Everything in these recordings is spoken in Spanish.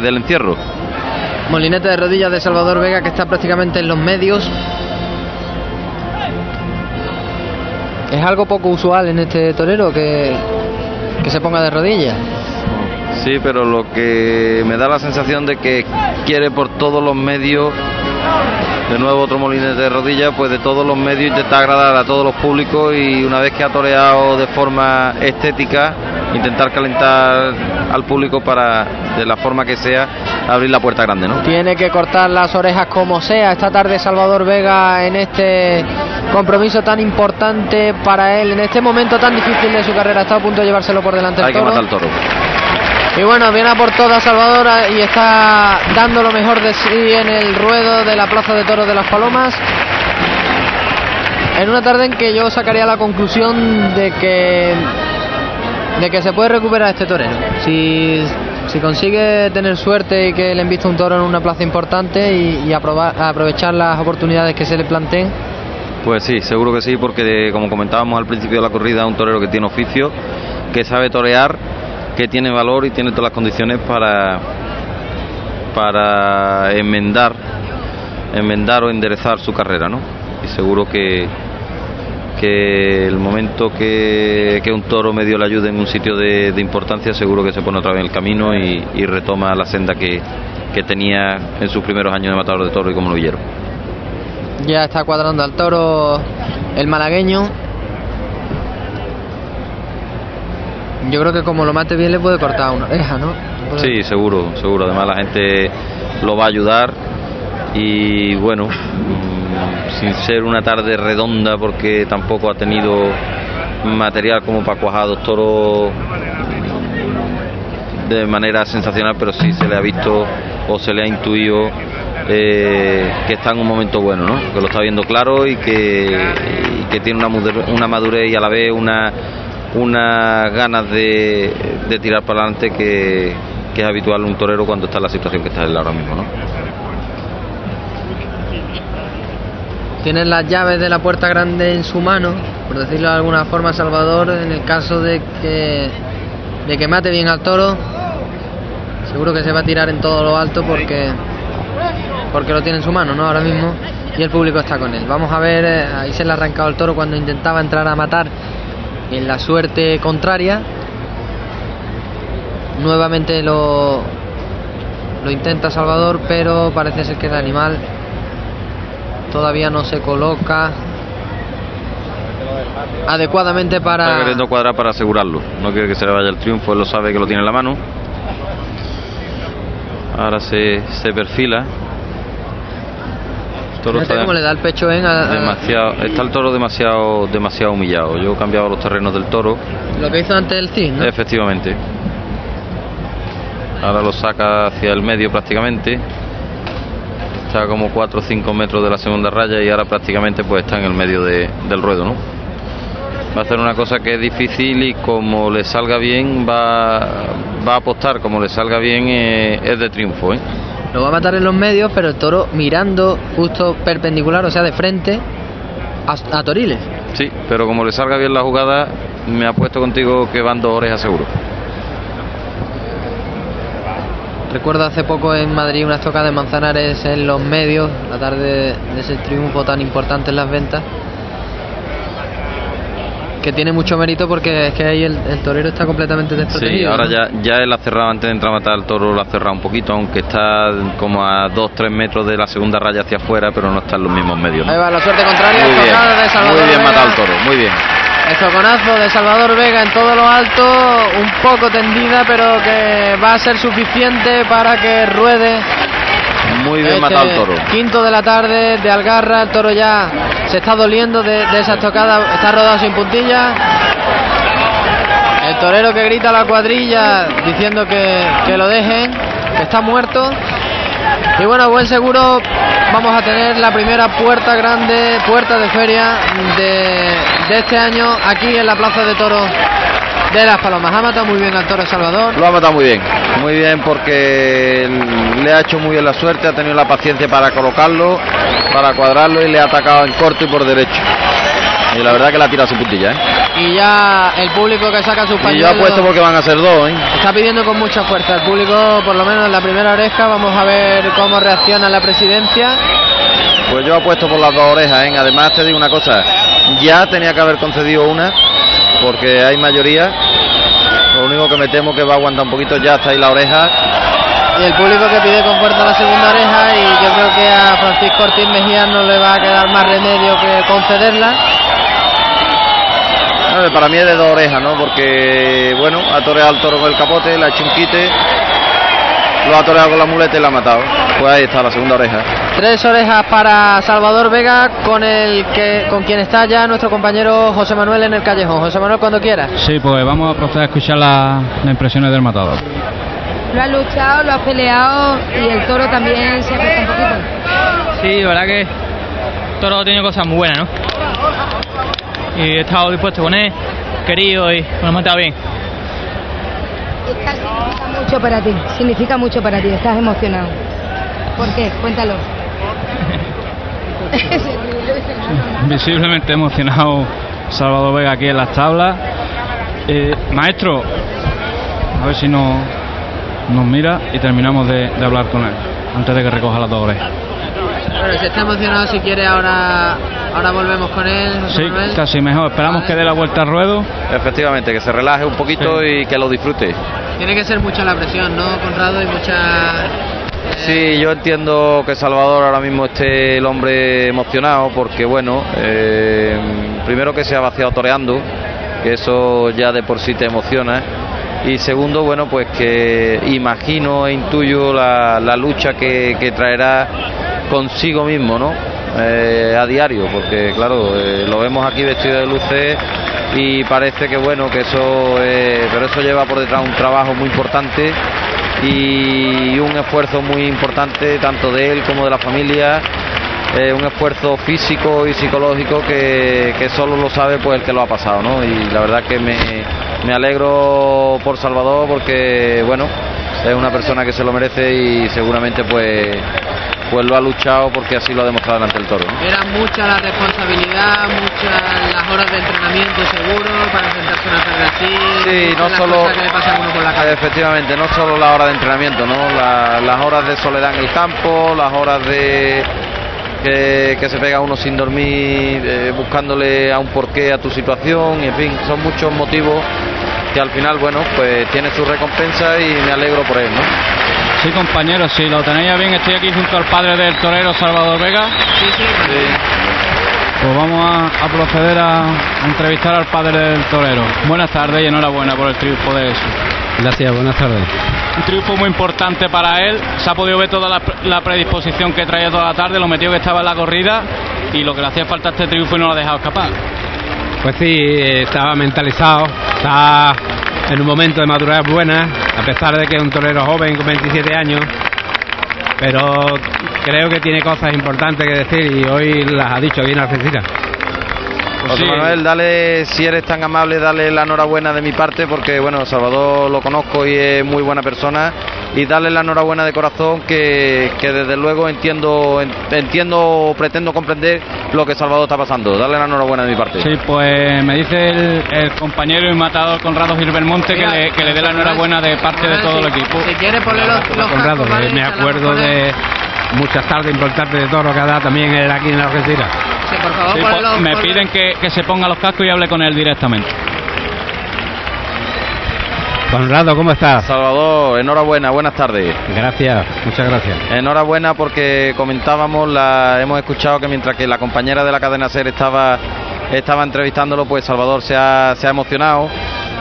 del encierro. Molinete de rodillas de Salvador Vega que está prácticamente en los medios. Es algo poco usual en este torero que, que se ponga de rodillas. Sí, pero lo que me da la sensación de que quiere por todos los medios, de nuevo otro molinete de rodillas, pues de todos los medios intentar agradar a todos los públicos y una vez que ha toreado de forma estética, intentar calentar al público para, de la forma que sea, abrir la puerta grande, ¿no? Tiene que cortar las orejas como sea. Esta tarde Salvador Vega en este compromiso tan importante para él, en este momento tan difícil de su carrera, está a punto de llevárselo por delante. Hay que matar al toro. Y bueno, viene a por toda Salvador y está dando lo mejor de sí en el ruedo de la Plaza de Toros de las Palomas. En una tarde en que yo sacaría la conclusión de que de que se puede recuperar este torero. Si, si consigue tener suerte y que le invista un toro en una plaza importante y, y aprovechar las oportunidades que se le planteen. Pues sí, seguro que sí, porque como comentábamos al principio de la corrida, un torero que tiene oficio, que sabe torear, que tiene valor y tiene todas las condiciones para, para enmendar, enmendar o enderezar su carrera, ¿no? Y seguro que, que el momento que, que, un toro medio le ayude en un sitio de, de, importancia, seguro que se pone otra vez en el camino y, y retoma la senda que, que, tenía en sus primeros años de matador de toro y como novillero. Ya está cuadrando al toro el malagueño. Yo creo que como lo mate bien le puede cortar una oreja, ¿no? Sí, seguro, seguro. Además la gente lo va a ayudar y bueno, sin ser una tarde redonda porque tampoco ha tenido material como para cuajar a dos toros de manera sensacional, pero sí se le ha visto o se le ha intuido eh, que está en un momento bueno, ¿no? que lo está viendo claro y que, que tiene una, una madurez y a la vez una, una ganas de, de tirar para adelante que, que, es habitual un torero cuando está en la situación que está él ahora mismo. ¿no? Tiene las llaves de la puerta grande en su mano, por decirlo de alguna forma, Salvador, en el caso de que, de que mate bien al toro, seguro que se va a tirar en todo lo alto porque, porque lo tiene en su mano, ¿no? Ahora mismo, y el público está con él. Vamos a ver, eh, ahí se le ha arrancado el toro cuando intentaba entrar a matar en la suerte contraria. Nuevamente lo, lo intenta Salvador, pero parece ser que el animal todavía no se coloca adecuadamente para está queriendo cuadrar para asegurarlo. No quiere que se le vaya el triunfo él lo sabe que lo tiene en la mano. Ahora se, se perfila. El toro está cómo le da el pecho en a... demasiado está el toro demasiado demasiado humillado. Yo he cambiado los terrenos del toro. Lo que hizo antes el CIS ¿no? efectivamente. Ahora lo saca hacia el medio prácticamente está como 4 o 5 metros de la segunda raya y ahora prácticamente pues está en el medio de, del ruedo, ¿no? Va a hacer una cosa que es difícil y como le salga bien va, va a apostar, como le salga bien eh, es de triunfo, ¿eh? Lo va a matar en los medios, pero el toro mirando justo perpendicular, o sea, de frente a, a Toriles. Sí, pero como le salga bien la jugada, me apuesto contigo que van dos orejas seguro. Recuerdo hace poco en Madrid una estocada de Manzanares en los medios, la tarde de ese triunfo tan importante en las ventas, que tiene mucho mérito porque es que ahí el, el torero está completamente desprotegido. Sí, ahora ¿no? ya, ya él ha cerrado antes de entrar a matar al toro, lo ha cerrado un poquito, aunque está como a 2-3 metros de la segunda raya hacia afuera, pero no está en los mismos medios. ¿no? Ahí va la suerte contraria, muy bien, de Salvador muy bien matado al toro, muy bien. El toconazo de Salvador Vega en todo lo alto, un poco tendida, pero que va a ser suficiente para que ruede. Muy bien este matado al toro. Quinto de la tarde de Algarra, el toro ya se está doliendo de, de esa estocada, está rodado sin puntilla. El torero que grita a la cuadrilla diciendo que, que lo dejen, que está muerto. Y bueno, buen seguro vamos a tener la primera puerta grande, puerta de feria de, de este año aquí en la Plaza de Toros de Las Palomas. Ha matado muy bien al toro Salvador. Lo ha matado muy bien, muy bien porque le ha hecho muy bien la suerte, ha tenido la paciencia para colocarlo, para cuadrarlo y le ha atacado en corto y por derecho. Y la verdad que la ha tirado su puntilla, ¿eh? Y ya el público que saca sus Y yo pañuelos apuesto porque van a ser dos, ¿eh? está pidiendo con mucha fuerza. El público, por lo menos en la primera oreja, vamos a ver cómo reacciona la presidencia. Pues yo apuesto por las dos orejas, ¿eh? Además te digo una cosa, ya tenía que haber concedido una, porque hay mayoría. Lo único que me temo que va a aguantar un poquito, ya está ahí la oreja. Y el público que pide con fuerza la segunda oreja y yo creo que a Francisco Ortiz Mejía no le va a quedar más remedio que concederla. Para mí es de dos orejas, ¿no? Porque, bueno, ha toreado al toro con el capote, le ha hecho un quite, lo ha toreado con la muleta y la ha matado. Pues ahí está la segunda oreja. Tres orejas para Salvador Vega con el que con quien está ya nuestro compañero José Manuel en el callejón. José Manuel cuando quiera. Sí, pues vamos a proceder a escuchar la- las impresiones del matador. Lo ha luchado, lo ha peleado y el toro también se ha puesto un poquito. Sí, la verdad que Toro ha tenido cosas muy buenas, ¿no? Y he estado dispuesto con él, querido y lo he matado bien. Significa mucho para ti, significa mucho para ti, estás emocionado. ¿Por qué? Cuéntalo. Visiblemente emocionado Salvador Vega aquí en las tablas. Eh, maestro, a ver si nos, nos mira y terminamos de, de hablar con él antes de que recoja las dos orejas. Bueno, si está emocionado, si quiere, ahora, ahora volvemos con él. José Sí, Manuel. casi mejor. Esperamos que dé la vuelta al ruedo. Efectivamente, que se relaje un poquito y que lo disfrute. Tiene que ser mucha la presión, ¿no, Conrado? Y mucha. Sí, yo entiendo que Salvador ahora mismo esté el hombre emocionado porque, bueno, eh, primero que se ha vaciado toreando, que eso ya de por sí te emociona. Y segundo, bueno, pues que imagino e intuyo la, la lucha que, que traerá consigo mismo, ¿no? Eh, a diario, porque claro, eh, lo vemos aquí vestido de luces y parece que bueno, que eso, eh, pero eso lleva por detrás un trabajo muy importante y un esfuerzo muy importante tanto de él como de la familia eh, un esfuerzo físico y psicológico que, que solo lo sabe pues el que lo ha pasado ¿no? y la verdad que me, me alegro por Salvador porque bueno es una persona que se lo merece y seguramente pues pues lo ha luchado porque así lo ha demostrado ante el toro ¿no? Era mucha la responsabilidad, muchas las horas de entrenamiento seguro para enfrentarse a una carrera así. Sí, no las solo- cosas que le pasan a uno por la. Efectivamente, no solo la hora de entrenamiento, ¿no? La- las horas de soledad en el campo, las horas de que, que se pega uno sin dormir, eh, buscándole a un porqué a tu situación, y en fin, son muchos motivos que al final, bueno, pues tiene su recompensa y me alegro por él, ¿no? Sí, compañeros, si lo tenéis bien, estoy aquí junto al padre del torero Salvador Vega. Sí, sí, Pues vamos a, a proceder a, entrevistar al padre del torero. Buenas tardes y enhorabuena por el triunfo de eso. Gracias, buenas tardes. Un triunfo muy importante para él. Se ha podido ver toda la, la predisposición que traía toda la tarde, lo metió que estaba en la corrida y lo que le hacía falta a este triunfo y no lo ha dejado escapar. Pues sí, eh, estaba mentalizado, está en un momento de madurez buena, a pesar de que es un torero joven con 27 años, pero creo que tiene cosas importantes que decir y hoy las ha dicho bien Algeciras. Pues José sí. Manuel, dale, si eres tan amable, dale la enhorabuena de mi parte, porque bueno, Salvador lo conozco y es muy buena persona, y dale la enhorabuena de corazón, que, que desde luego entiendo, en- entiendo, pretendo comprender lo que Salvador está pasando. Dale la enhorabuena de mi parte. Sí, pues me dice el, el compañero y matador Conrado Gilbermonte que le, que le dé la enhorabuena de parte de todo el equipo. Si quiere poner los, los Conrado, eh, me acuerdo de muchas tardes importantes de toro que ha dado también él aquí en Algeciras. Sí, por favor, Sí, ponle pues, los- me piden que, que se ponga los cascos y hable con él directamente. Conrado, ¿cómo estás? Salvador, enhorabuena, buenas tardes. Gracias, muchas gracias. Enhorabuena porque comentábamos, la, hemos escuchado que mientras que la compañera de la cadena SER estaba, estaba entrevistándolo, pues Salvador se ha, se ha emocionado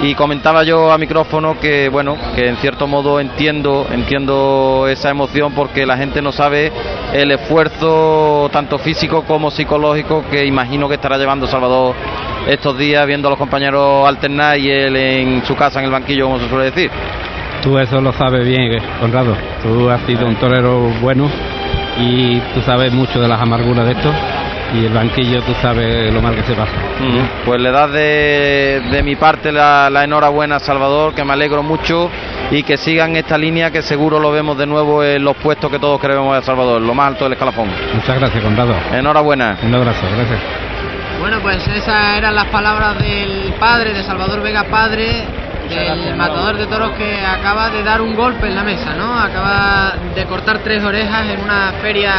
y comentaba yo a micrófono que bueno, que en cierto modo entiendo, entiendo esa emoción porque la gente no sabe el esfuerzo tanto físico como psicológico que imagino que estará llevando Salvador estos días viendo a los compañeros alternar y él en su casa en el banquillo como se suele decir. Tú eso lo sabes bien, eh, Conrado. Tú has sido un torero bueno y tú sabes mucho de las amarguras de esto. Y el banquillo tú sabes lo mal que se pasa. Pues le das de, de mi parte la, la enhorabuena a Salvador, que me alegro mucho y que sigan esta línea que seguro lo vemos de nuevo en los puestos que todos queremos de Salvador, lo más alto del escalafón. Muchas gracias, Conrado. Enhorabuena. Un abrazo, gracias. Bueno, pues esas eran las palabras del padre, de Salvador Vega padre, del matador de toros que acaba de dar un golpe en la mesa, ¿no? Acaba de cortar tres orejas en una feria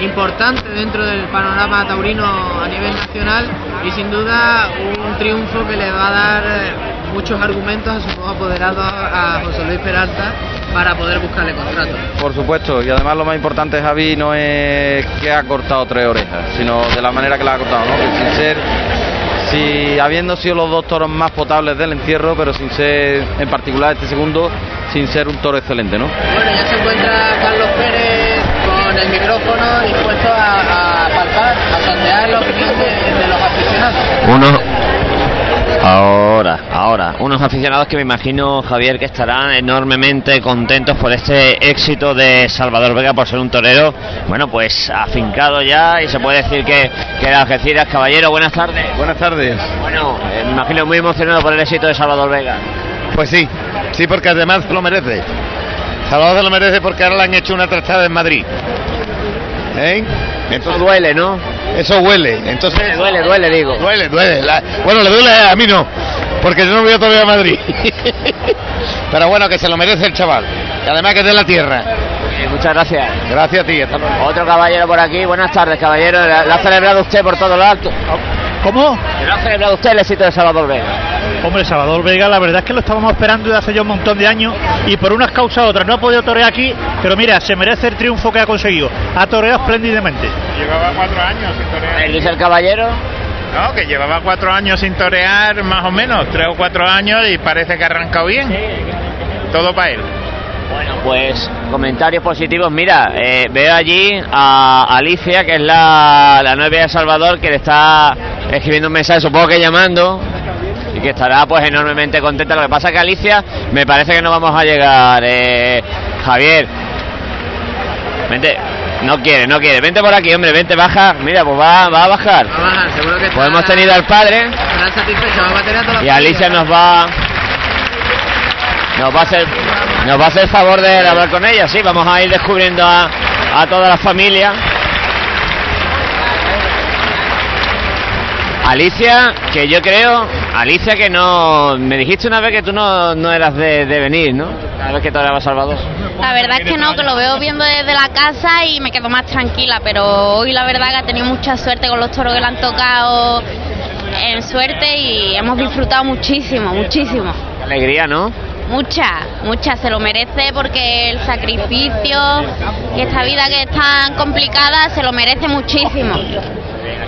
importante dentro del panorama taurino a nivel nacional y sin duda un triunfo que le va a dar eh, muchos argumentos a su nuevo apoderado a José Luis Peralta para poder buscarle contrato. Por supuesto, y además lo más importante, Javi, no es que ha cortado tres orejas, sino de la manera que la ha cortado, ¿no? Que sin ser, si habiendo sido los dos toros más potables del encierro, pero sin ser, en particular este segundo, sin ser un toro excelente, ¿no? Bueno, ya se encuentra Carlos Pérez con el micrófono dispuesto a, a palpar, a sondear la opinión de, de los aficionados. Uno. Ahora, ahora, unos aficionados que me imagino, Javier, que estarán enormemente contentos por este éxito de Salvador Vega por ser un torero, bueno, pues afincado ya y se puede decir que, que era Algeciras. Caballero, buenas tardes. Buenas tardes. Bueno, eh, me imagino muy emocionado por el éxito de Salvador Vega. Pues sí, sí, porque además lo merece. Salvador lo merece porque ahora le han hecho una trastada en Madrid. ¿Eh? Eso duele, ¿no? Eso huele. Entonces, Duele, duele, digo. duele, duele. La- bueno, le duele a mí no, porque yo no voy todavía a Madrid. Pero bueno, que se lo merece el chaval. Y además que es de la tierra. Muchas gracias. Gracias a ti. Hasta luego. Otro caballero por aquí. Buenas tardes, caballero. ¿La, la ha celebrado usted por todo lo alto? ¿Cómo? ¿La ha celebrado usted el éxito de Salvador Vega? Hombre, Salvador Vega, la verdad es que lo estábamos esperando desde hace ya un montón de años y por unas causas u otras no ha podido torear aquí, pero mira, se merece el triunfo que ha conseguido. Ha toreado espléndidamente. Llevaba cuatro años sin torear. ¿El dice el caballero? No, que llevaba cuatro años sin torear, más o menos, tres o cuatro años y parece que ha arrancado bien. Todo para él. Bueno, pues comentarios positivos. Mira, eh, veo allí a Alicia, que es la, la novia de Salvador, que le está escribiendo un mensaje, supongo que llamando, y que estará pues enormemente contenta. Lo que pasa que Alicia, me parece que no vamos a llegar. Eh, Javier, vente, no quiere, no quiere. Vente por aquí, hombre, vente, baja. Mira, pues va, va a bajar. Va a bajar, seguro que Pues hemos tenido al padre. satisfecho, va a a Y Alicia nos va nos va a hacer nos va a hacer el favor de hablar con ella, sí, vamos a ir descubriendo a, a toda la familia. Alicia, que yo creo, Alicia que no, me dijiste una vez que tú no, no eras de, de venir, ¿no? Cada vez que te hablaba Salvador. La verdad es que no, que lo veo viendo desde la casa y me quedo más tranquila, pero hoy la verdad que ha tenido mucha suerte con los toros que le han tocado en suerte y hemos disfrutado muchísimo, muchísimo. Qué alegría, ¿no? Mucha, mucha, se lo merece porque el sacrificio y esta vida que es tan complicada se lo merece muchísimo.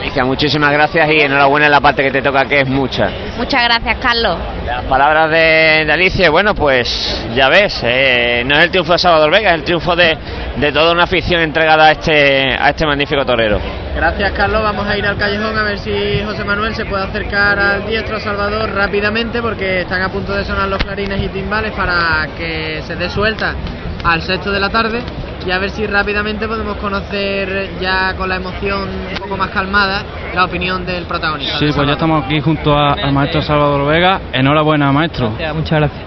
Alicia, muchísimas gracias y enhorabuena en la parte que te toca, que es mucha. Muchas gracias, Carlos. Las palabras de, de Alicia, bueno, pues ya ves, eh, no es el triunfo de Salvador Vega, es el triunfo de, de toda una afición entregada a este, a este magnífico torero. Gracias, Carlos. Vamos a ir al callejón a ver si José Manuel se puede acercar al diestro Salvador rápidamente porque están a punto de sonar los clarines y timbales para que se dé suelta al sexto de la tarde y a ver si rápidamente podemos conocer ya con la emoción un poco más calmada la opinión del protagonista. Sí, pues ya estamos aquí junto a- al maestro Salvador Vega. Enhorabuena, maestro. Muchas gracias.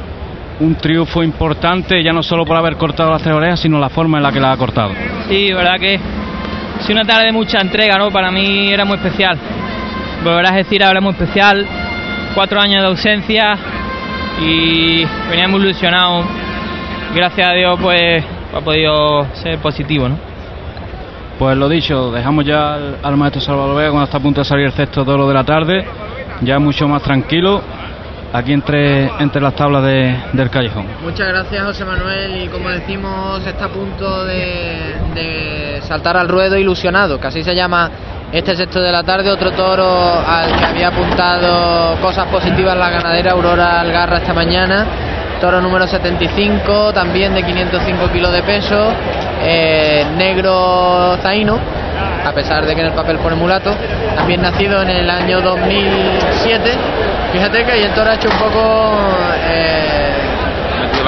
Un triunfo importante, ya no solo por haber cortado las tres orejas, sino la forma en la que la ha cortado. Sí, verdad que sido una tarde de mucha entrega, ¿no? Para mí era muy especial. Volver a decir ahora es muy especial. Cuatro años de ausencia y venía muy ilusionado. Gracias a Dios, pues ha podido ser positivo, ¿no? Pues lo dicho, dejamos ya al, al maestro Salvador Vega cuando está a punto de salir el sexto toro de la tarde, ya mucho más tranquilo, aquí entre, entre las tablas de- del callejón. Muchas gracias José Manuel y como decimos está a punto de, de saltar al ruedo ilusionado, que así se llama este sexto de la tarde, otro toro al que había apuntado cosas positivas la ganadera Aurora Algarra esta mañana, toro número 75, también de 505 kilos de peso, eh, negro zaino, a pesar de que en el papel pone mulato, también nacido en el año 2007, fíjate que ahí el toro ha hecho un poco... eh,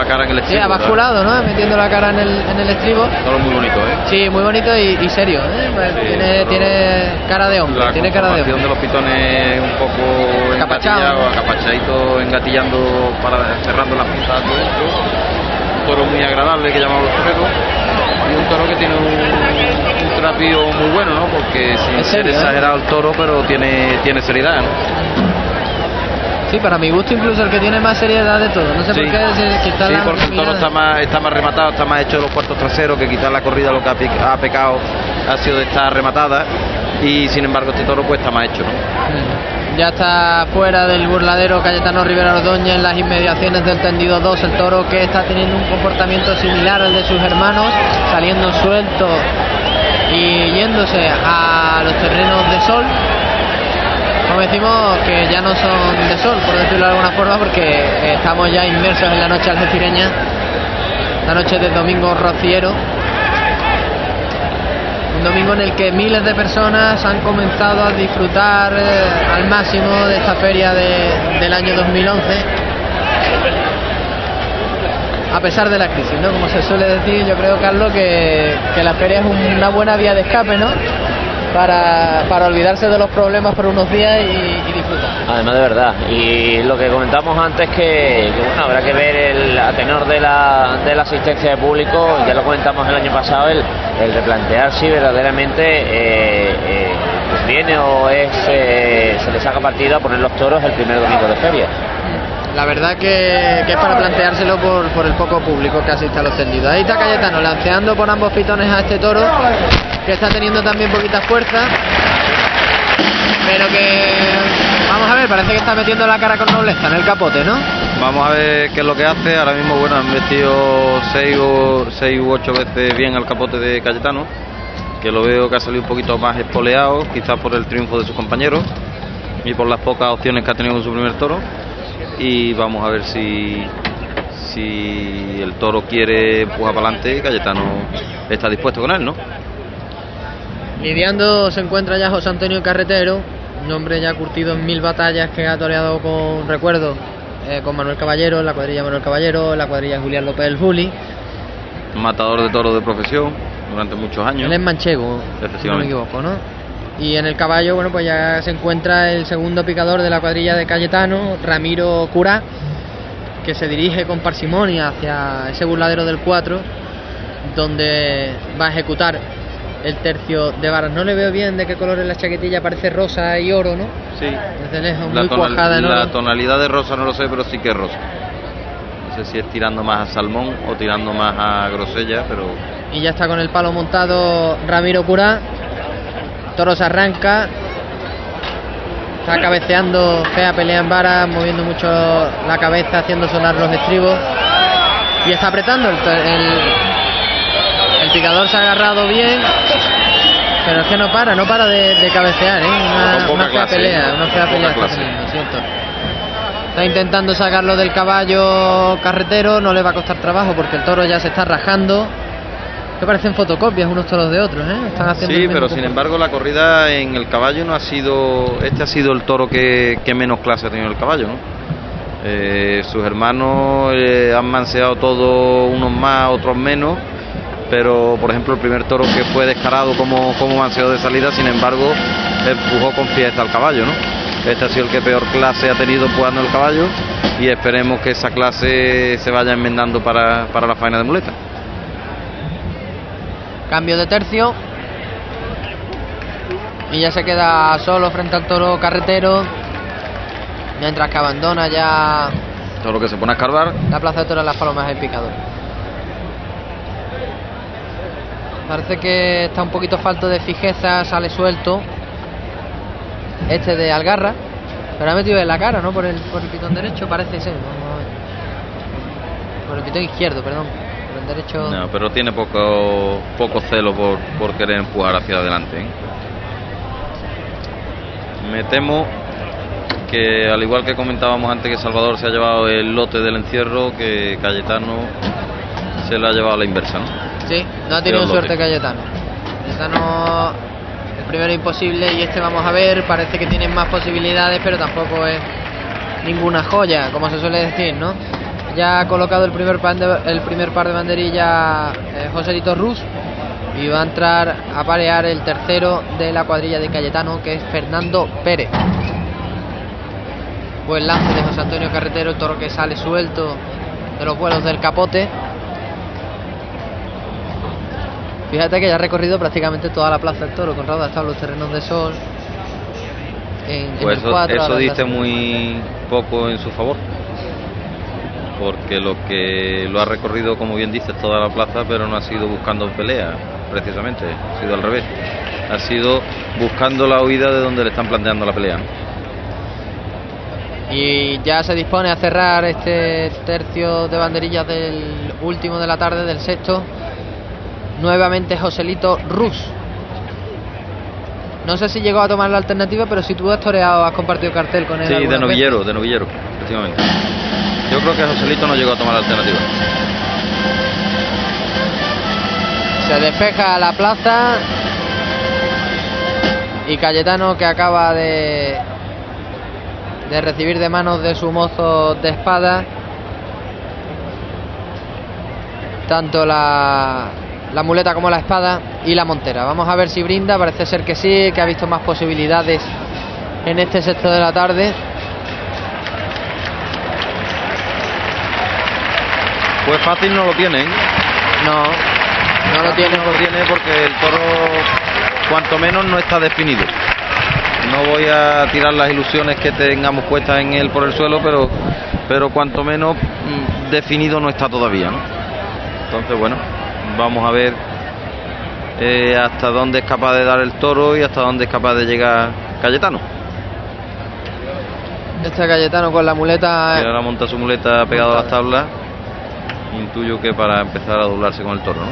la cara en el Sí, estribo, ha basculado, ¿no? Metiendo la cara en el, en el estribo. Todo muy bonito, ¿eh? Sí, muy bonito y, y serio. ¿eh? Tiene, tiene cara de hombre. La tiene cara de hombre. de los pitones un poco Acapachado. engatillados, acapachadito, engatillando para cerrando las puntas por dentro. Un toro muy agradable que llamamos los toreros. Y un toro que tiene un, un muy bueno, ¿no? Porque sin Es ser serio, ¿eh? exagerado el toro, pero tiene, tiene seriedad, ¿no? Sí, para mi gusto incluso el que tiene más seriedad de todo. No sé Sí. por qué, Sí, la porque el toro está más, está más rematado, está más hecho de los cuartos traseros, que quizás la corrida lo que ha, pecado ha sido de estar rematada y sin embargo este toro pues está más hecho, ¿no? Ya está fuera del burladero Cayetano Rivera Ordóñez en las inmediaciones del tendido 2. El toro que está teniendo un comportamiento similar al de sus hermanos, saliendo suelto y yéndose a los terrenos de sol. Como decimos, que ya no son de sol, por decirlo de alguna forma, porque estamos ya inmersos en la noche algecireña, la noche del domingo rociero. Un domingo en el que miles de personas han comenzado a disfrutar eh, al máximo de esta feria de- del año 2011. A pesar de la crisis, ¿no? Como se suele decir, yo creo, Carlos, que la feria es una buena vía de escape, ¿no? Para, para olvidarse de los problemas por unos días y, y disfrutar. Además de verdad. Y lo que comentamos antes que, bueno, habrá que ver el a tenor de la, de la asistencia de público, ya lo comentamos el año pasado, el, el replantear si verdaderamente eh, eh, conviene o es eh, se le saca partido a poner los toros el primer domingo de feria. La verdad que, es para planteárselo por, por el poco público que asiste a los tendidos. Ahí está Cayetano lanceando por ambos pitones a este toro, que está teniendo también poquita fuerza, pero que, vamos a ver, parece que está metiendo la cara con nobleza en el capote, ¿no? Vamos a ver qué es lo que hace. Ahora mismo, bueno, han metido seis, o, seis u ocho veces bien al capote de Cayetano, que lo veo que ha salido un poquito más espoleado, quizás por el triunfo de sus compañeros y por las pocas opciones que ha tenido en su primer toro. Y vamos a ver si, si el toro quiere empujar para adelante Cayetano está dispuesto con él, ¿no? Lidiando se encuentra ya José Antonio Carretero, un hombre ya curtido en mil batallas que ha toreado con recuerdo eh, con Manuel Caballero, la cuadrilla Manuel Caballero, la cuadrilla Julián López del Juli. Matador de toros de profesión durante muchos años. Él es manchego, si no me equivoco, ¿no? Y en el caballo, bueno, pues ya se encuentra el segundo picador de la cuadrilla de Cayetano, Ramiro Curá, que se dirige con parsimonia hacia ese burladero del 4, donde va a ejecutar el tercio de varas. No le veo bien de qué color es la chaquetilla, parece rosa y oro, ¿no? Sí. Desde lejos, La, muy tonal- cuajada en la tonalidad de rosa no lo sé, pero sí que es rosa. No sé si es tirando más a salmón o tirando más a grosella, pero Y ya está con el palo montado Ramiro Curá. Toro se arranca. Está cabeceando, fea pelea en vara, moviendo mucho la cabeza, haciendo sonar los estribos. Y está apretando. El, el, el picador se ha agarrado bien. Pero es que no para, no para de, de cabecear, ¿eh? Una, fea clase, pelea, ¿eh? una fea pelea está teniendo, ¿cierto? Está intentando sacarlo del caballo carretero, no le va a costar trabajo porque el toro ya se está rajando. Que parecen fotocopias unos toros de otros, ¿eh? Están haciendo sí, pero sin embargo la corrida en el caballo no ha sido, este ha sido el toro que, que menos clase ha tenido el caballo, ¿no? Eh, sus hermanos eh, han manseado todo, unos más, otros menos, pero por ejemplo el primer toro que fue descarado como, como manseo de salida, sin embargo, empujó con fiesta al caballo, ¿no? Este ha sido el que peor clase ha tenido empujando el caballo y esperemos que esa clase se vaya enmendando para, para la faena de muleta. Cambio de tercio. Y ya se queda solo frente al toro carretero. Mientras que abandona ya Todo lo que se pone a escarbar, la plaza de toros de las palomas el picador. Parece que está un poquito falto de fijeza, sale suelto. Este de Algarra. Pero ha metido en la cara, ¿no? Por el, por el pitón derecho, parece ser. Por el pitón izquierdo, perdón. Por el derecho. No, pero tiene poco, poco celo por, por querer empujar hacia adelante. ¿eh? Me temo que, al igual que comentábamos antes que Salvador se ha llevado el lote del encierro, que Cayetano se lo ha llevado a la inversa. ¿no? Sí, no ha tenido suerte. Cayetano. Cayetano, el primero imposible y este vamos a ver, parece que tiene más posibilidades, pero tampoco es ninguna joya, como se suele decir, ¿no? Ya ha colocado el primer, pan de- el primer par de banderillas eh, Joselito Rus y va a entrar a parear el tercero de la cuadrilla de Cayetano, que es Fernando Pérez. Buen lance de José Antonio Carretero, el toro que sale suelto de los vuelos del capote. Fíjate que ya ha recorrido prácticamente toda la plaza del toro. Conrado ha estado en los terrenos de sol. En, en Pues el eso, anda- muy poco en su favor. Porque lo que lo ha recorrido, como bien dices, toda la plaza, pero no ha sido buscando pelea, precisamente. Ha sido al revés. Ha sido buscando la huida de donde le están planteando la pelea. Y ya se dispone a cerrar este tercio de banderillas del último de la tarde, del sexto. Nuevamente Joselito Rus. No sé si llegó a tomar la alternativa, pero si tú has toreado, has compartido cartel con él. Sí, de novillero, de novillero, efectivamente. Creo que Joselito no llegó a tomar alternativa. Se despeja la plaza. Y Cayetano que acaba de de recibir de manos de su mozo de espada tanto la, la muleta como la espada y la montera. Vamos a ver si brinda, parece ser que sí, que ha visto más posibilidades en este sexto de la tarde. Pues fácil no lo tienen. No, no lo tiene. No lo tiene porque el toro, cuanto menos, no está definido. No voy a tirar las ilusiones que tengamos puestas en él por el suelo, pero, pero cuanto menos mm, definido no está todavía. ¿no? Entonces, bueno, vamos a ver eh, hasta dónde es capaz de dar el toro y hasta dónde es capaz de llegar Cayetano. Este Cayetano con la muleta Que ahora monta su muleta pegado a las tablas. Intuyo que para empezar a doblarse con el toro, ¿no?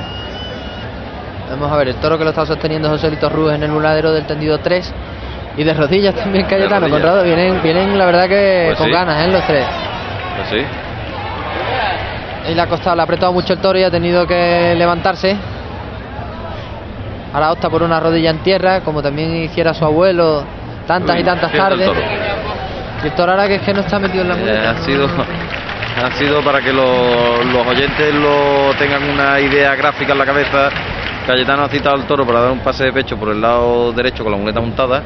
Vamos a ver, el toro que lo está sosteniendo Joselito Ruz en el muladero del tendido 3 y de rodillas también Cayetano. rodillas. Conrado, vienen, vienen la verdad que Pues con sí. ganas, ¿eh? Los tres. Pues sí. Y le ha costado, le ha apretado mucho el toro y ha tenido que levantarse. Ahora opta por una rodilla en tierra, como también hiciera su abuelo tantas y tantas tardes. Y el toro ahora que es que no está metido en la Eh, muleta. ha ¿no? sido ha sido para que los, los oyentes lo tengan una idea gráfica en la cabeza. Cayetano ha citado al toro para dar un pase de pecho por el lado derecho con la muleta montada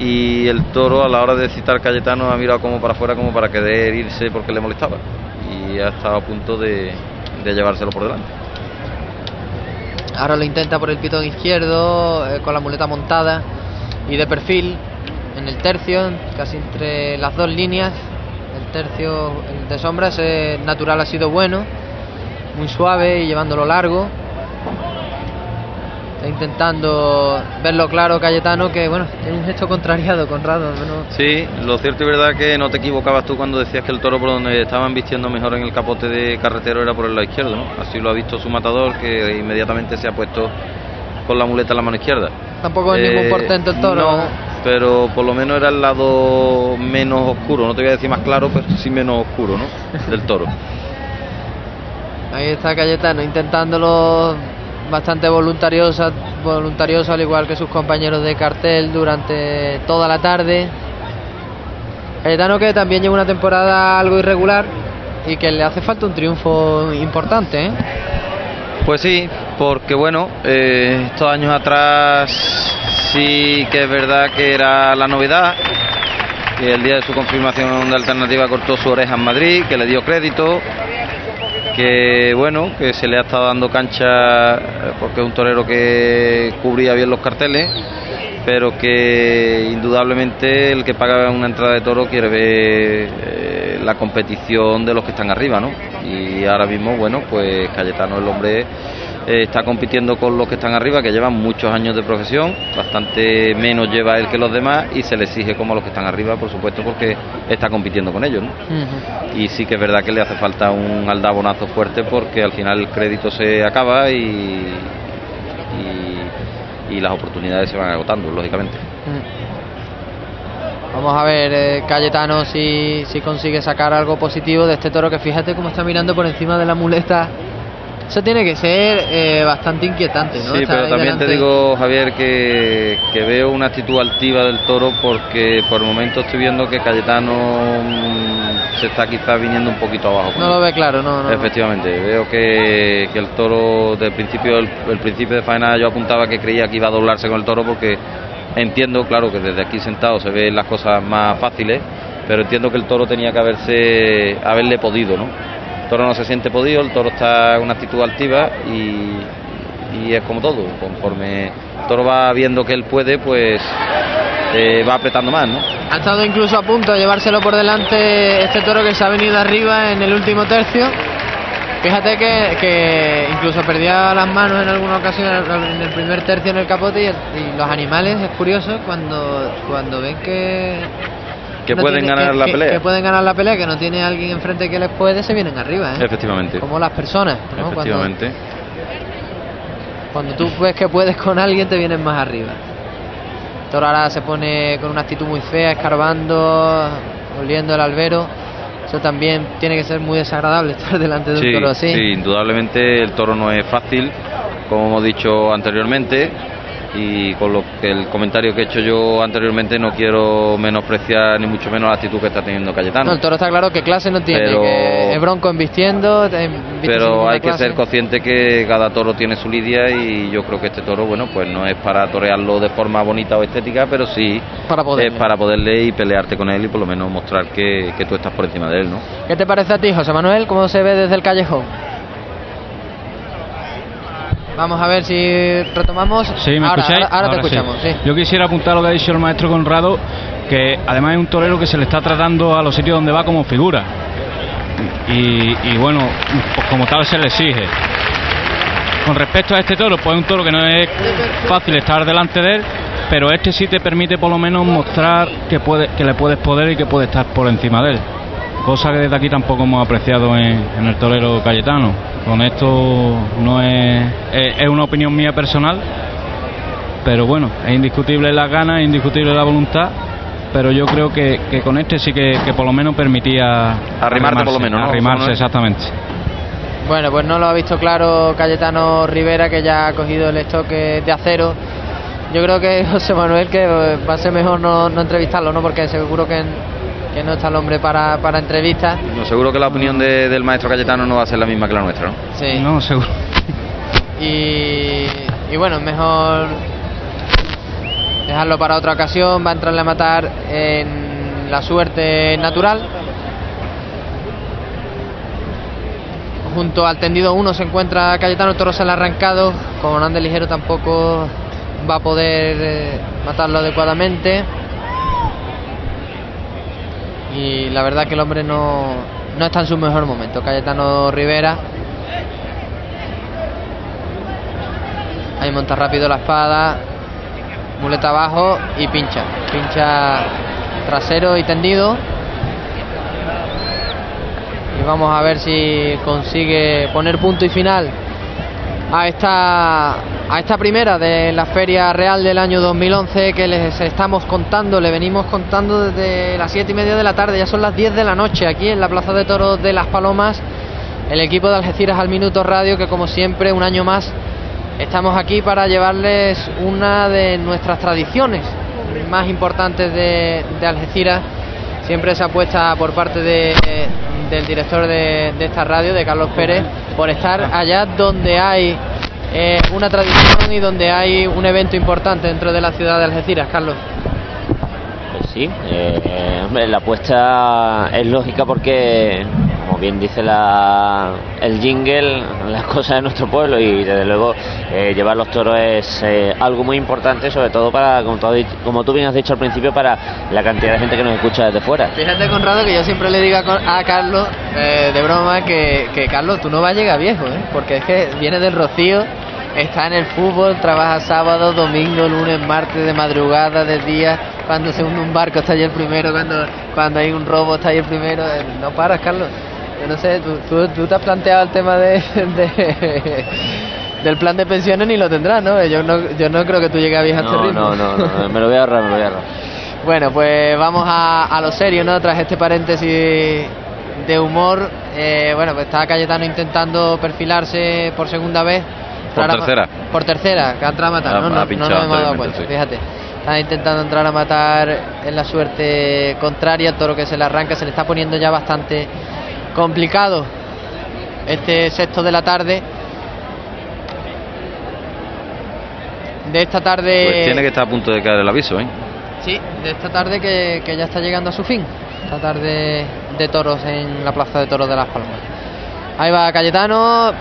y el toro a la hora de citar Cayetano ha mirado como para afuera como para querer irse porque le molestaba y ha estado a punto de, de llevárselo por delante. Ahora lo intenta por el pitón izquierdo, eh, con la muleta montada y de perfil en el tercio, casi entre las dos líneas. Tercio de sombra, ese natural ha sido bueno, muy suave y llevándolo largo. Está intentando verlo claro Cayetano, que bueno, tiene un gesto contrariado, Conrado. Sí, lo cierto y verdad que no te equivocabas tú cuando decías que el toro por donde estaban vistiendo mejor en el capote de carretero era por el lado izquierdo, ¿no? Así lo ha visto su matador que inmediatamente se ha puesto con la muleta en la mano izquierda. Tampoco es ningún Eh, portento el toro. Pero por lo menos era el lado menos oscuro, no te voy a decir más claro, pero sí menos oscuro, ¿no? Del toro. Ahí está Cayetano intentándolo bastante voluntariosa, voluntarioso al igual que sus compañeros de cartel durante toda la tarde. Cayetano que también lleva una temporada algo irregular y que le hace falta un triunfo importante. ¿eh? Pues sí, porque bueno, eh, estos años atrás sí que es verdad que era la novedad, que el día de su confirmación de alternativa cortó su oreja en Madrid, que le dio crédito, que bueno, que se le ha estado dando cancha eh, porque es un torero que cubría bien los carteles, pero que indudablemente el que paga una entrada de toro quiere ver eh, la competición de los que están arriba, ¿no? Y ahora mismo, bueno, pues Cayetano el hombre eh, está compitiendo con los que están arriba, que llevan muchos años de profesión, bastante menos lleva él que los demás y se le exige como a los que están arriba, por supuesto, porque está compitiendo con ellos, ¿no? y sí que es verdad que le hace falta un aldabonazo fuerte porque al final el crédito se acaba y, y, y las oportunidades se van agotando, lógicamente. Vamos a ver eh, Cayetano si, si consigue sacar algo positivo de este toro que fíjate cómo está mirando por encima de la muleta. Eso tiene que ser eh, bastante inquietante, ¿no? Sí, Estar pero también te digo, Javier, que, que veo una actitud altiva del toro porque por el momento estoy viendo que Cayetano mm, se está quizás viniendo un poquito abajo. No lo ve claro, no, no. Efectivamente, veo que, que el toro, del principio, el, el principio de faena, yo apuntaba que creía que iba a doblarse con el toro porque entiendo, claro, que desde aquí sentado se ven las cosas más fáciles, pero entiendo que el toro tenía que haberse, haberle podido, ¿no? Toro no se siente podido, el toro está en una actitud altiva y, es como todo, conforme el toro va viendo que él puede, pues eh, va apretando más, ¿no? Ha estado incluso a punto de llevárselo por delante este toro que se ha venido arriba en el último tercio. Fíjate que, que incluso perdía las manos en alguna ocasión en el primer tercio en el capote y, y los animales es curioso cuando, cuando ven que Que no pueden tiene- ganar que- la pelea. que pueden ganar la pelea, que no tiene alguien enfrente que les puede, se vienen arriba, ¿eh? Efectivamente. Como las personas, ¿no? Cuando, Efectivamente. cuando tú ves que puedes con alguien, te vienes más arriba. Toro ahora se pone con una actitud muy fea, escarbando, oliendo el albero. Eso también tiene que ser muy desagradable estar delante de un toro así. sí, indudablemente el toro no es fácil, como hemos dicho anteriormente, y con lo que el comentario que he hecho yo anteriormente no quiero menospreciar ni mucho menos la actitud que está teniendo Cayetano. No, el toro está claro que clase no tiene, Pero- que es bronco embistiendo. em, Pero hay que clase. ser consciente que cada toro tiene su lidia y yo creo que este toro, bueno, pues no es para torearlo de forma bonita o estética, pero sí Para poderle. es para poderle y pelearte con él y por lo menos mostrar que, que tú estás por encima de él, ¿no? ¿Qué te parece a ti, José Manuel? ¿Cómo se ve desde el callejón? Vamos a ver si retomamos. Sí, ¿me ahora, escucháis? ahora, ahora te sí. escuchamos, sí. Yo quisiera apuntar lo que ha dicho el maestro Conrado, que además es un torero que se le está tratando a los sitios donde va como figura. Y, y bueno, pues como tal se le exige. Con respecto a este toro, pues es un toro que no es fácil estar delante de él, pero este sí te permite por lo menos mostrar que, puede, que le puedes poder y que puede estar por encima de él. Cosa que desde aquí tampoco hemos apreciado en, en el torero Cayetano. Con esto no es, es, es una opinión mía personal, pero bueno, es indiscutible la ganas, es indiscutible la voluntad, pero yo creo que, que con este sí que, que por lo menos permitía Arrimarte por lo arrimarse, menos, ¿no? arrimarse, exactamente. Bueno, pues no lo ha visto claro Cayetano Rivera, que ya ha cogido el estoque de acero. Yo creo que José Manuel, que va a ser mejor no, no entrevistarlo, ¿no? Porque seguro que, que no está el hombre para, para entrevistas. No, seguro que la opinión de- del maestro Cayetano no va a ser la misma que la nuestra, ¿no? Sí. No, seguro. Y, y bueno, mejor dejarlo para otra ocasión. Va a entrarle a matar en la suerte natural. Junto al tendido 1 se encuentra Cayetano, el toro se le ha arrancado. Como no anda ligero tampoco va a poder eh, matarlo adecuadamente. Y la verdad que el hombre no, no está en su mejor momento. Cayetano Rivera. Ahí monta rápido la espada. Muleta abajo y pincha. Pincha trasero y tendido. Y vamos a ver si consigue poner punto y final a esta, a esta primera de la Feria Real del año 2011 que les estamos contando, le venimos contando desde las 7 y media de la tarde, ya son las 10 de la noche aquí en la Plaza de Toros de Las Palomas, el equipo de Algeciras al Minuto Radio que como siempre un año más estamos aquí para llevarles una de nuestras tradiciones más importantes de, de Algeciras. Siempre se apuesta por parte de, del director de esta radio, de Carlos Pérez, por estar allá donde hay eh, una tradición y donde hay un evento importante dentro de la ciudad de Algeciras, Carlos. Pues sí, eh, hombre, la apuesta es lógica porque, como bien dice la, el jingle, las cosas de nuestro pueblo y desde luego eh, llevar los toros es eh, algo muy importante, sobre todo para, como tú, bien has dicho al principio, para la cantidad de gente que nos escucha desde fuera. Fíjate, Conrado, que yo siempre le digo a, a Carlos, eh, de broma, que, que Carlos, tú no vas a llegar viejo, ¿eh? porque es que viene del Rocío, está en el fútbol, trabaja sábado, domingo, lunes, martes, de madrugada, de día, cuando se hunde un barco está ahí el primero, cuando, cuando hay un robo está ahí el primero, eh, no paras, Carlos. Yo no sé, tú, tú, tú te has planteado el tema de, de- del plan de pensiones ni lo tendrás, ¿no? Yo no, yo no creo que tú llegues a viejo a este No, ritmo. no, no, no, me lo voy a ahorrar, me lo voy a ahorrar. Bueno, pues vamos a, a lo serio, ¿no? Tras este paréntesis de humor, eh, bueno, pues está Cayetano intentando perfilarse por segunda vez. Por tercera. Por tercera, que ha entrado a matar, Ha- ¿no? ha No, nos hemos dado cuenta, sí. fíjate. Está intentando entrar a matar en la suerte contraria, el toro que se le arranca, se le está poniendo ya bastante complicado este sexto de la tarde. De esta tarde. Pues tiene que estar a punto de caer el aviso, ¿eh? Sí, de esta tarde que, que ya está llegando a su fin. Esta tarde de toros en la Plaza de Toros de Las Palmas. Ahí va Cayetano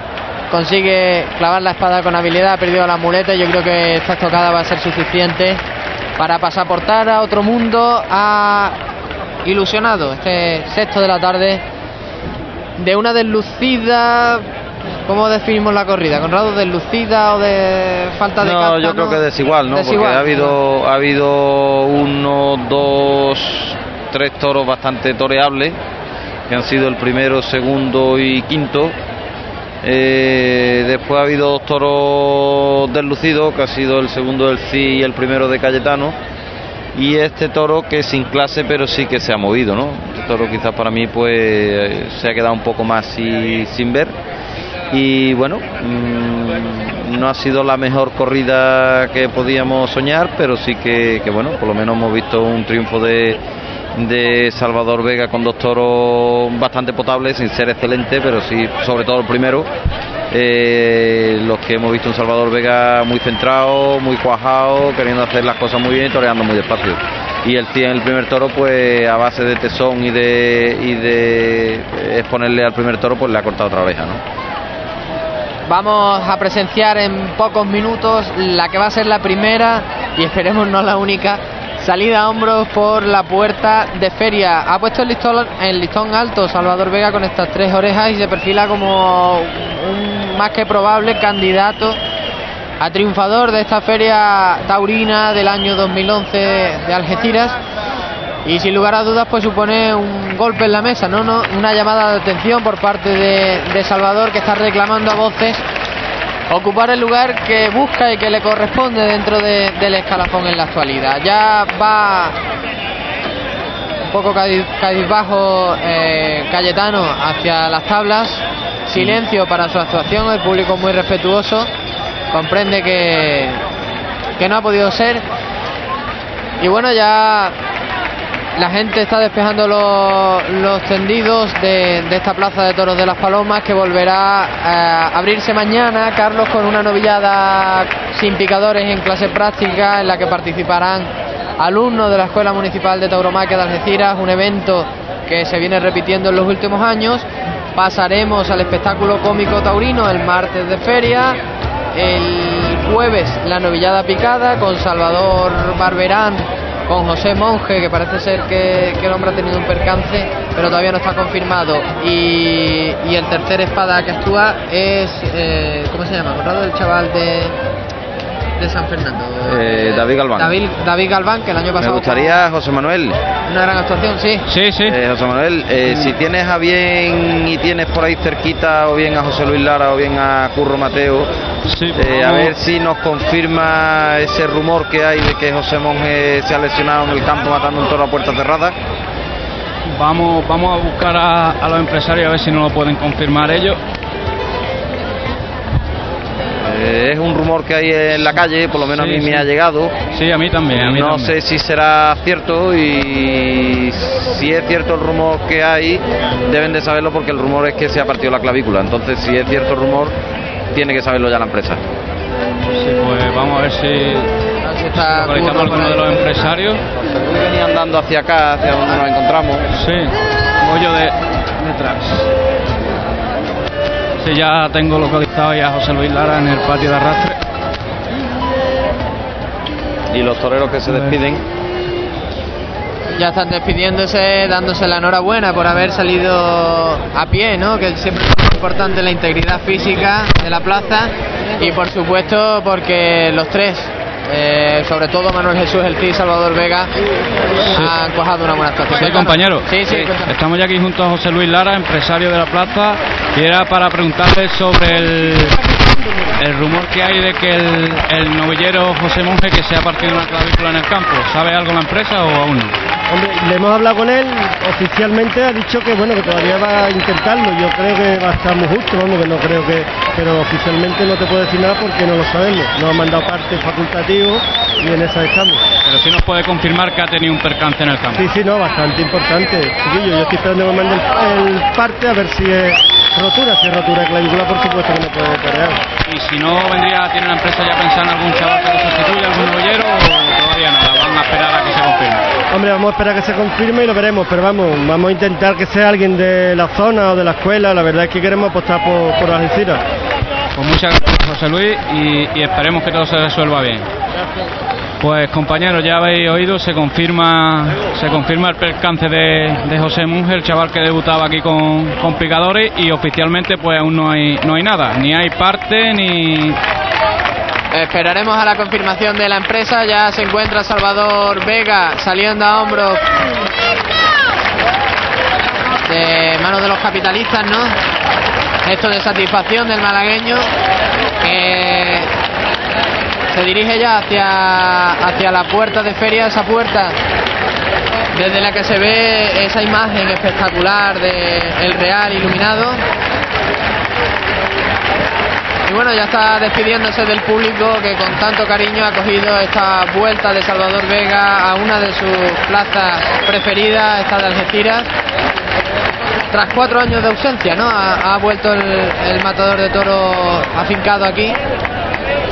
consigue clavar la espada con habilidad, ha perdido la muleta y yo creo que esta estocada va a ser suficiente para pasaportar a otro mundo. Ha ilusionado este sexto de la tarde de una deslucida. ¿Cómo definimos la corrida? ¿Conrado deslucida o de falta de No, casta, yo creo que desigual, ¿no? Desigual. Porque ha habido, ha habido uno, dos, tres toros bastante toreables, que han sido el primero, segundo y quinto. Eh, después ha habido dos toros deslucidos, que ha sido el segundo del CI y el primero de Cayetano. Y este toro que sin clase, pero sí que se ha movido, ¿no? Este toro quizás para mí pues se ha quedado un poco más si- sin ver. Y bueno, mm, no ha sido la mejor corrida que podíamos soñar, pero sí que, que, bueno, por lo menos hemos visto un triunfo de, de Salvador Vega con dos toros bastante potables, sin ser excelente, pero sí, sobre todo el primero. Eh, los que hemos visto un Salvador Vega muy centrado, muy cuajado, queriendo hacer las cosas muy bien y toreando muy despacio. Y el 100 el primer toro, pues a base de tesón y de, y de exponerle al primer toro, pues le ha cortado otra oreja, ¿no? Vamos a presenciar en pocos minutos la que va a ser la primera y esperemos no la única salida a hombros por la puerta de feria. Ha puesto el listón, el listón alto Salvador Vega con estas tres orejas y se perfila como un más que probable candidato a triunfador de esta feria taurina del año 2011 de Algeciras. Y sin lugar a dudas, pues supone un golpe en la mesa, ¿no? no una llamada de atención por parte de, de Salvador que está reclamando a voces ocupar el lugar que busca y que le corresponde dentro de- del escalafón en la actualidad. Ya va poco cadi- cabizbajo eh, Cayetano hacia las tablas, silencio para su actuación, el público muy respetuoso, comprende que, que no ha podido ser. Y bueno, ya la gente está despejando los, los tendidos de, de esta plaza de toros de las Palomas que volverá a abrirse mañana, Carlos, con una novillada sin picadores en clase práctica en la que participarán alumnos de la Escuela Municipal de Tauromaquia de Algeciras, un evento que se viene repitiendo en los últimos años. Pasaremos al espectáculo cómico taurino el martes de feria. El jueves la novillada picada con Salvador Barberán con José Monje, que parece ser que, el hombre ha tenido un percance, pero todavía no está confirmado. Y, y el tercer espada que actúa es, eh, ¿cómo se llama? El chaval de, de San Fernando. Eh, David Galván. David, David Galván, que el año Me pasado gustaría, José Manuel. una gran actuación, sí. Sí, sí. Eh, José Manuel, eh, si tienes a bien y tienes por ahí cerquita o bien a José Luis Lara o bien a Curro Mateo, eh, a ver si nos confirma ese rumor que hay de que José Monge se ha lesionado en el campo matando un toro a puerta cerrada. Vamos, vamos a buscar a, a los empresarios a ver si nos lo pueden confirmar ellos. Eh, es un rumor que hay en la calle, por lo menos Sí, a mí sí. me ha llegado. Sí, a mí también. A mí no también. sé si será cierto y si es cierto el rumor que hay, deben de saberlo porque el rumor es que se ha partido la clavícula. Entonces, si es cierto el rumor, tiene que saberlo ya la empresa. Sí, pues vamos a ver si, está localizamos alguno de los empresarios. Venía andando hacia acá, hacia donde nos encontramos. Sí, yo de, detrás. Sí, ya tengo localizado ya a José Luis Lara en el patio de arrastre. Y los toreros que se despiden. Ya están despidiéndose, dándose la enhorabuena por haber salido a pie, ¿no? Que siempre es importante la integridad física de la plaza y por supuesto porque los tres, eh, sobre todo Manuel Jesús El Cid y Salvador Vega, han cuajado una buena actuación. Sí, compañero. Sí, sí, cuéntanos. Estamos ya aquí junto a José Luis Lara, empresario de la plaza, y era para preguntarle sobre el, el rumor que hay de que el, el novillero José Monje que se ha partido una clavícula en el campo. ¿Sabe algo la empresa o aún no? Hombre, le hemos hablado con él, oficialmente ha dicho que bueno, que todavía va a intentarlo. Yo creo que va a estar muy justo, vamos, que no creo que. Pero oficialmente no te puedo decir nada porque no lo sabemos. Nos han mandado parte facultativo y en esa estamos. Pero sí nos puede confirmar que ha tenido un percance en el campo. Sí, sí, no, bastante importante. Chiquillo, yo estoy esperando que me mande el, el parte a ver si es rotura. Si es rotura de clavícula, por supuesto que no puede torear. Y si no, vendría, tiene la empresa ya pensando en algún chaval que lo sustituya, algún novillero o todavía nada, van a esperar a que se confirme. Hombre, vamos a esperar a que se confirme y lo veremos, pero vamos, vamos a intentar que sea alguien de la zona o de la escuela. La verdad es que queremos apostar por, por Algeciras. Pues muchas gracias, José Luis, y, y esperemos que todo se resuelva bien. Pues compañeros, ya habéis oído, se confirma se confirma el percance de, de José Munger, el chaval que debutaba aquí con, con picadores, y oficialmente pues aún no hay, no hay nada, ni hay parte ni... Esperaremos a la confirmación de la empresa. Ya se encuentra Salvador Vega saliendo a hombros de manos de los capitalistas, ¿no? Esto de satisfacción del malagueño se dirige ya hacia, hacia la puerta de feria, esa puerta desde la que se ve esa imagen espectacular de el Real iluminado. Y bueno, ya está despidiéndose del público que con tanto cariño ha cogido esta vuelta de Salvador Vega a una de sus plazas preferidas, esta de Algeciras. Tras cuatro años de ausencia, ¿no? Ha, vuelto el, el matador de toro afincado aquí.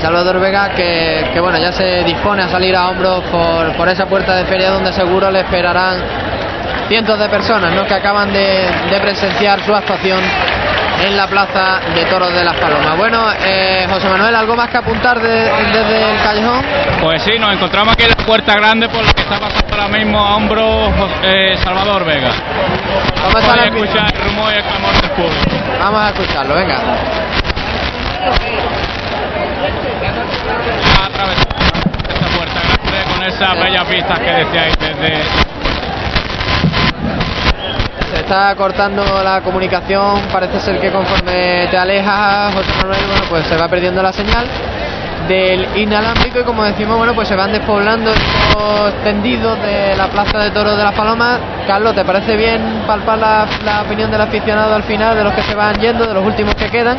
Salvador Vega que, que, bueno ya se dispone a salir a hombros por, por esa puerta de feria donde seguro le esperarán cientos de personas ¿no? que acaban de, de presenciar su actuación en la plaza de toros de las palomas. Bueno, eh, José Manuel, ¿algo más que apuntar de- desde el callejón? Pues sí, nos encontramos aquí en la puerta grande por la que está pasando ahora mismo a hombros eh, Salvador Vega. ¿Cómo está la Podéis escuchar el rumor y el clamor del público. Vamos a escucharlo, venga. Puerta con esas bellas vistas que decíais desde Se está cortando la comunicación, parece ser que conforme te alejas, José Manuel, bueno, pues se va perdiendo la señal del inalámbrico y como decimos, bueno, pues se van despoblando los tendidos de la Plaza de Toros de las Palomas. Carlos, ¿te parece bien palpar la opinión del aficionado al final, de los que se van yendo, de los últimos que quedan?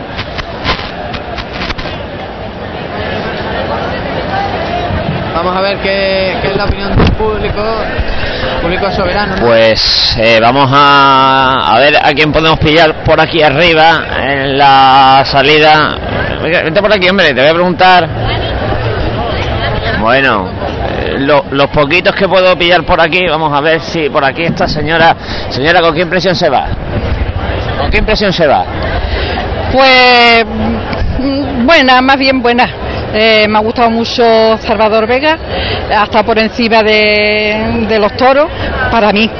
Vamos a ver qué, qué es la opinión del público, público soberano. ¿no? Pues eh, vamos a, a ver a quién podemos pillar por aquí arriba en la salida. Vente por aquí, hombre, te voy a preguntar. Bueno, eh, lo- los poquitos que puedo pillar por aquí, vamos a ver si por aquí esta señora. Señora, ¿con qué impresión se va? ¿Con qué impresión se va? Pues mm, buena, más bien buena. Eh, me ha gustado mucho Salvador Vega, hasta por encima de, de los toros, para mí.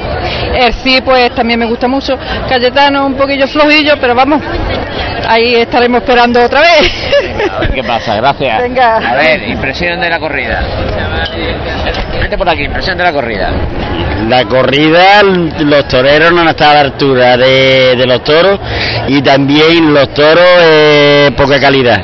El sí, pues también me gusta mucho. Cayetano un poquillo flojillo, pero vamos, ahí estaremos esperando otra vez. A ver qué pasa, gracias. Venga. A ver, impresión de la corrida. Vente por aquí, impresión de la corrida. La corrida, los toreros no han estado a la altura de, de los toros y también los toros eh, poca calidad.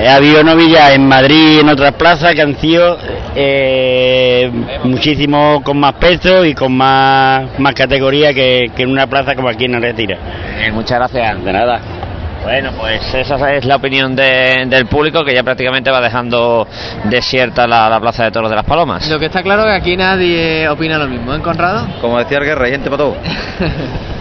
Eh, ha habido novillas en Madrid y en otras plazas que han sido eh, muchísimo con más peso y con más, más categoría que, que en una plaza como aquí en Arretira. Eh, muchas gracias. De nada. Bueno, pues esa es la opinión de- del público que ya prácticamente va dejando desierta la, la Plaza de Toros de las Palomas. Lo que está claro es que aquí nadie opina lo mismo, ¿eh, Conrado? Como decía el guerra, hay gente para todo.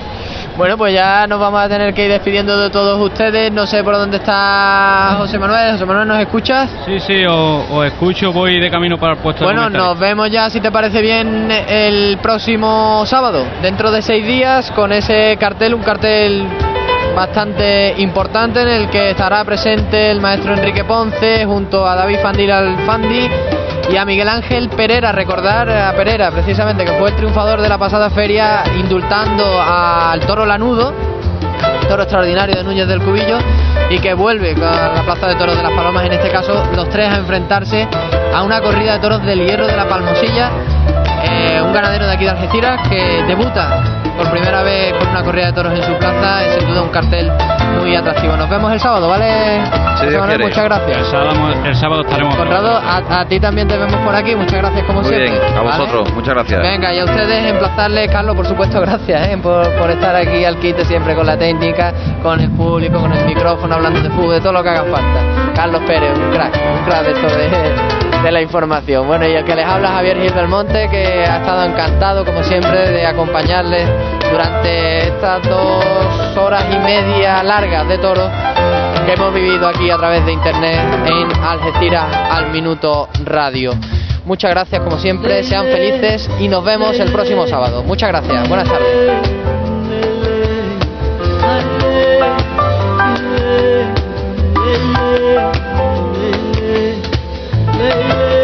Bueno, pues ya nos vamos a tener que ir despidiendo de todos ustedes. No sé por dónde está José Manuel. José Manuel, ¿nos escuchas? Sí, sí, os, escucho, voy de camino para el puesto Bueno, de nos vemos ya, si te parece bien, el próximo sábado, dentro de seis días, con ese cartel, un cartel bastante importante en el que estará presente el maestro Enrique Ponce junto a David Fandil Alfandi y a Miguel Ángel Pereira. Recordar a Pereira, precisamente, que fue el triunfador de la pasada feria, indultando al toro lanudo, toro extraordinario de Núñez del Cubillo, y que vuelve a la Plaza de Toros de las Palomas, en este caso los tres a enfrentarse a una corrida de toros del hierro de la Palmosilla. Eh, un ganadero de aquí de Algeciras que debuta por primera vez con una corrida de toros en su plaza, es sin duda un cartel muy atractivo. Nos vemos el sábado, ¿vale? Dios Manuel, muchas gracias. El sábado, el sábado estaremos. Conrado, a, a ti también te vemos por aquí, muchas gracias como Muy siempre. bien, a ¿vale? vosotros, muchas gracias. Venga, y a ustedes emplazarles, Carlos, por supuesto, gracias ¿eh? por, por estar aquí al quite siempre con la técnica, con el público, con el micrófono, hablando de fútbol, de todo lo que haga falta. Carlos Pérez, un crack, un crack de esto de, de la información. Bueno, y el que les habla Javier Gil Belmonte, que ha estado encantado, como siempre, de acompañarles durante estas dos horas y media largas de toros que hemos vivido aquí a través de internet en Algeciras al Minuto Radio. Muchas gracias como siempre, sean felices y nos vemos el próximo sábado. Muchas gracias, buenas tardes. yeah.